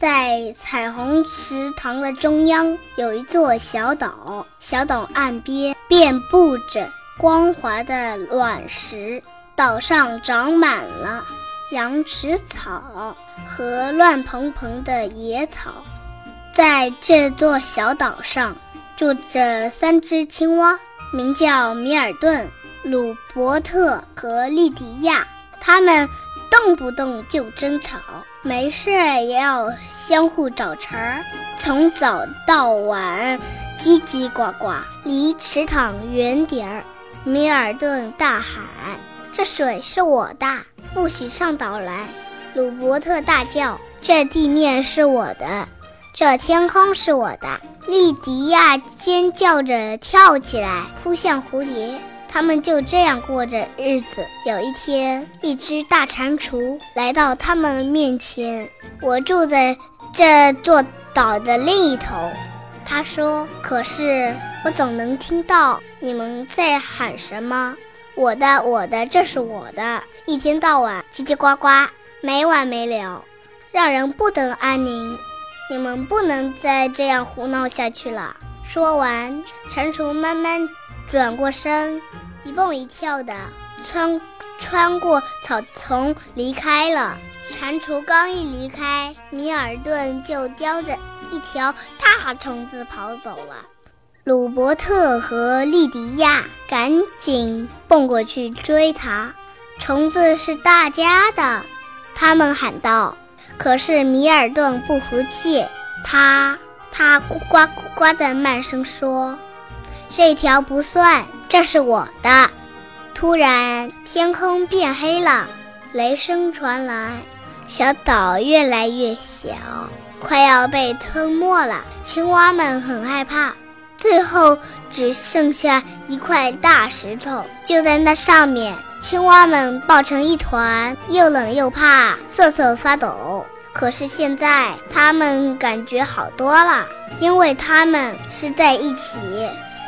在彩虹池塘的中央有一座小岛，小岛岸边遍布着光滑的卵石，岛上长满了羊齿草和乱蓬蓬的野草。在这座小岛上住着三只青蛙，名叫米尔顿、鲁伯特和莉迪亚，它们动不动就争吵。没事也要相互找茬儿，从早到晚叽叽呱呱，离池塘远点儿。米尔顿大喊：“这水是我的，不许上岛来！”鲁伯特大叫：“这地面是我的，这天空是我的！”莉迪亚尖叫着跳起来，扑向蝴蝶。他们就这样过着日子。有一天，一只大蟾蜍来到他们面前。我住在这座岛的另一头，他说。可是我总能听到你们在喊什么：“我的，我的，这是我的！”一天到晚叽叽呱呱，没完没了，让人不得安宁。你们不能再这样胡闹下去了。说完，蟾蜍慢慢转过身。一蹦一跳的穿穿过草丛离开了。蟾蜍刚一离开，米尔顿就叼着一条大虫子跑走了。鲁伯特和莉迪亚赶紧蹦过去追他。虫子是大家的，他们喊道。可是米尔顿不服气，他他呱呱呱呱的慢声说：“这条不算。”这是我的。突然，天空变黑了，雷声传来，小岛越来越小，快要被吞没了。青蛙们很害怕，最后只剩下一块大石头，就在那上面，青蛙们抱成一团，又冷又怕，瑟瑟发抖。可是现在，它们感觉好多了，因为它们是在一起。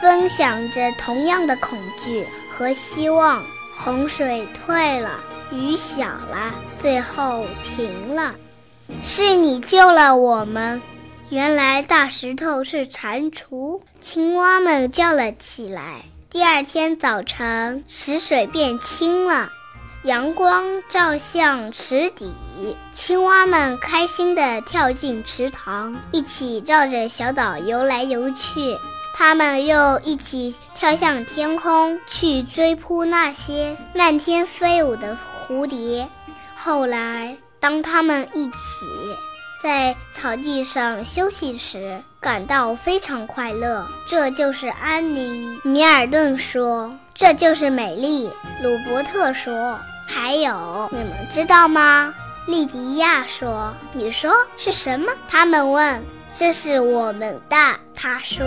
分享着同样的恐惧和希望。洪水退了，雨小了，最后停了。是你救了我们。原来大石头是蟾蜍。青蛙们叫了起来。第二天早晨，池水变清了，阳光照向池底，青蛙们开心地跳进池塘，一起绕着小岛游来游去。他们又一起跳向天空，去追扑那些漫天飞舞的蝴蝶。后来，当他们一起在草地上休息时，感到非常快乐。这就是安宁。米尔顿说：“这就是美丽。”鲁伯特说：“还有，你们知道吗？”莉迪亚说：“你说是什么？”他们问：“这是我们的。”他说。